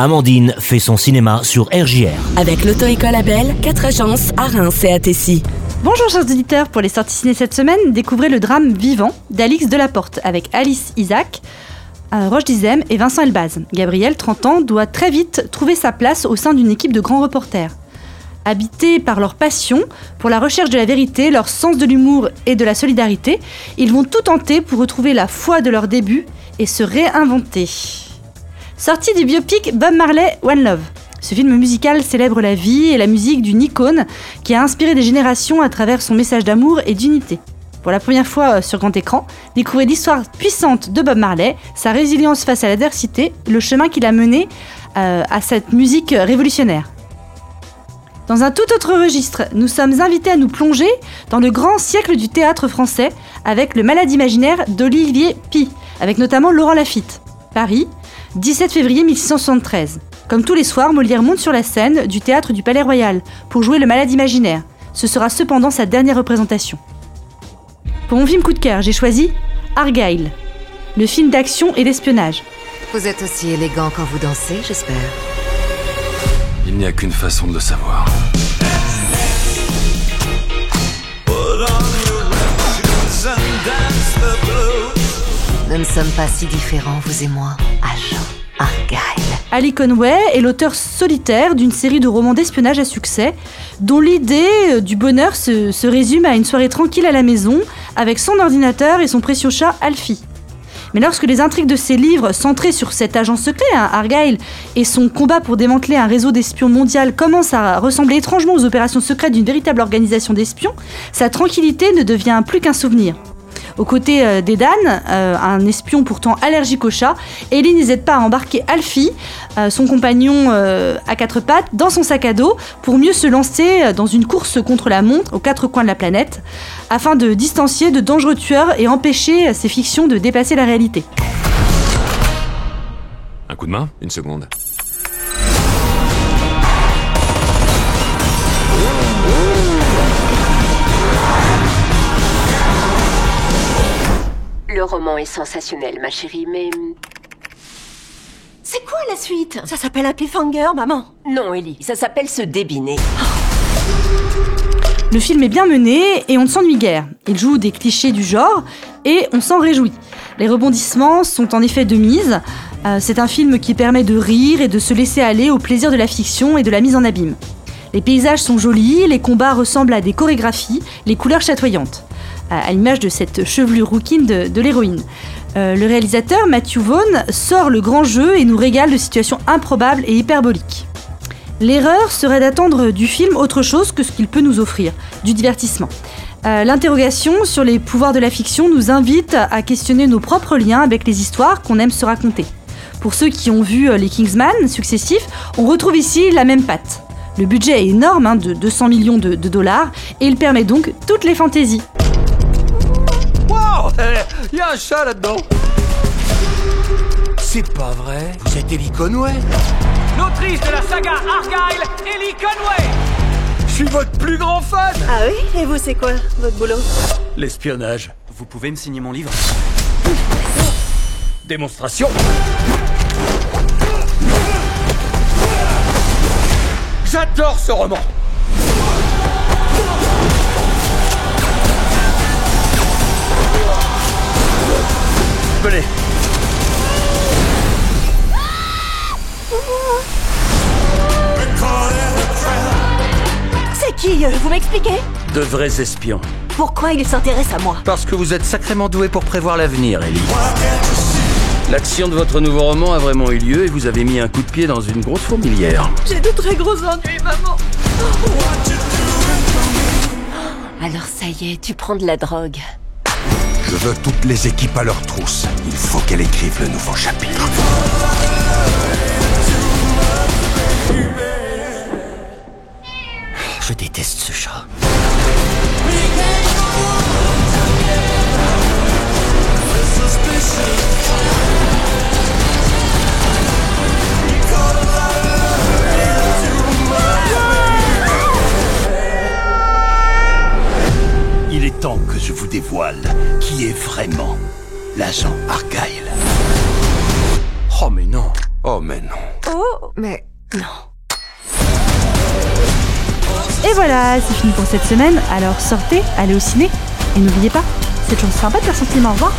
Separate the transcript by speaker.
Speaker 1: Amandine fait son cinéma sur RJR.
Speaker 2: Avec l'auto-école Abel, 4 agences à Reims et à Tessy.
Speaker 3: Bonjour chers auditeurs, pour les sorties ciné cette semaine, découvrez le drame Vivant d'Alix Delaporte avec Alice Isaac, euh, Roche Dizem et Vincent Elbaz. Gabriel, 30 ans, doit très vite trouver sa place au sein d'une équipe de grands reporters. Habités par leur passion pour la recherche de la vérité, leur sens de l'humour et de la solidarité, ils vont tout tenter pour retrouver la foi de leur début et se réinventer. Sortie du biopic Bob Marley One Love. Ce film musical célèbre la vie et la musique d'une icône qui a inspiré des générations à travers son message d'amour et d'unité. Pour la première fois euh, sur grand écran, découvrez l'histoire puissante de Bob Marley, sa résilience face à l'adversité, le chemin qu'il a mené euh, à cette musique révolutionnaire. Dans un tout autre registre, nous sommes invités à nous plonger dans le grand siècle du théâtre français avec le Malade imaginaire d'Olivier Pi, avec notamment Laurent Lafitte. Paris, 17 février 1673. Comme tous les soirs, Molière monte sur la scène du théâtre du Palais Royal pour jouer le Malade imaginaire. Ce sera cependant sa dernière représentation. Pour mon film coup de cœur, j'ai choisi Argyle, le film d'action et d'espionnage.
Speaker 4: Vous êtes aussi élégant quand vous dansez, j'espère.
Speaker 5: Il n'y a qu'une façon de le savoir.
Speaker 4: Nous ne sommes pas si différents, vous et moi, Argyle.
Speaker 3: Ali Conway est l'auteur solitaire d'une série de romans d'espionnage à succès, dont l'idée du bonheur se, résume à une soirée tranquille à la maison avec son ordinateur et son précieux chat Alfie. Mais lorsque les intrigues de ces livres, centrés sur cet agent secret, hein, Argyle, et son combat pour démanteler un réseau d'espions mondial commencent à ressembler étrangement aux opérations secrètes d'une véritable organisation d'espions, sa tranquillité ne devient plus qu'un souvenir. Aux côtés euh, d'Edan, euh, un espion pourtant allergique aux chats, Ellie n'hésite pas à embarquer Alfie, euh, son compagnon à quatre pattes, dans son sac à dos pour mieux se lancer dans une course contre la montre aux quatre coins de la planète, afin de distancier de dangereux tueurs et empêcher ces fictions de dépasser la réalité.
Speaker 5: Un coup de main Une seconde.
Speaker 6: Roman est sensationnel, ma chérie, mais...
Speaker 7: C'est quoi la suite? Ça s'appelle un cliffhanger, maman.
Speaker 6: Non, Ellie, ça s'appelle se débiner.
Speaker 3: Le film est bien mené et on ne s'ennuie guère. Il joue des clichés du genre et on s'en réjouit. Les rebondissements sont en effet de mise. Euh, c'est un film qui permet de rire et de se laisser aller au plaisir de la fiction et de la mise en abîme. Les paysages sont jolis, les combats ressemblent à des chorégraphies, les couleurs chatoyantes, à l'image de cette chevelure rouquine de, l'héroïne. Euh, le réalisateur Matthew Vaughn sort le grand jeu et nous régale de situations improbables et hyperboliques. L'erreur serait d'attendre du film autre chose que ce qu'il peut nous offrir, du divertissement. Euh, L'interrogation sur les pouvoirs de la fiction nous invite à questionner nos propres liens avec les histoires qu'on aime se raconter. Pour ceux qui ont vu euh, les Kingsman successifs, on retrouve ici la même patte. Le budget est énorme, hein, de 200 millions de dollars, et il permet donc toutes les fantaisies.
Speaker 8: Il y a un chat là-dedans. C'est pas vrai. Vous êtes Ellie Conway.
Speaker 9: L'autrice de la saga Argyle, Ellie Conway.
Speaker 8: Je suis votre plus grand fan.
Speaker 7: Ah oui? Et vous, c'est quoi votre boulot?
Speaker 8: L'espionnage.
Speaker 9: Vous pouvez me signer mon livre.
Speaker 8: Démonstration. J'adore ce roman
Speaker 7: C'est qui euh, Vous m'expliquez
Speaker 8: De vrais espions.
Speaker 7: Pourquoi il s'intéresse à moi
Speaker 8: Parce que vous êtes sacrément doué pour prévoir l'avenir, Ellie. L'action de votre nouveau roman a vraiment eu lieu et vous avez mis un coup de pied dans une grosse fourmilière.
Speaker 7: J'ai de très gros ennuis, maman.
Speaker 6: Alors ça y est, tu prends de la drogue.
Speaker 10: Je veux toutes les équipes à leur trousse. Il faut qu'elle écrive le nouveau chapitre.
Speaker 8: Je déteste ce chat.
Speaker 10: Dévoile qui est vraiment l'agent Argyle.
Speaker 8: Oh mais non
Speaker 10: Oh, mais non.
Speaker 7: Oh
Speaker 4: Mais non.
Speaker 3: Et voilà, c'est fini pour cette semaine. Alors sortez, allez au ciné. Et n'oubliez pas, c'est toujours sympa de faire son film. Au revoir.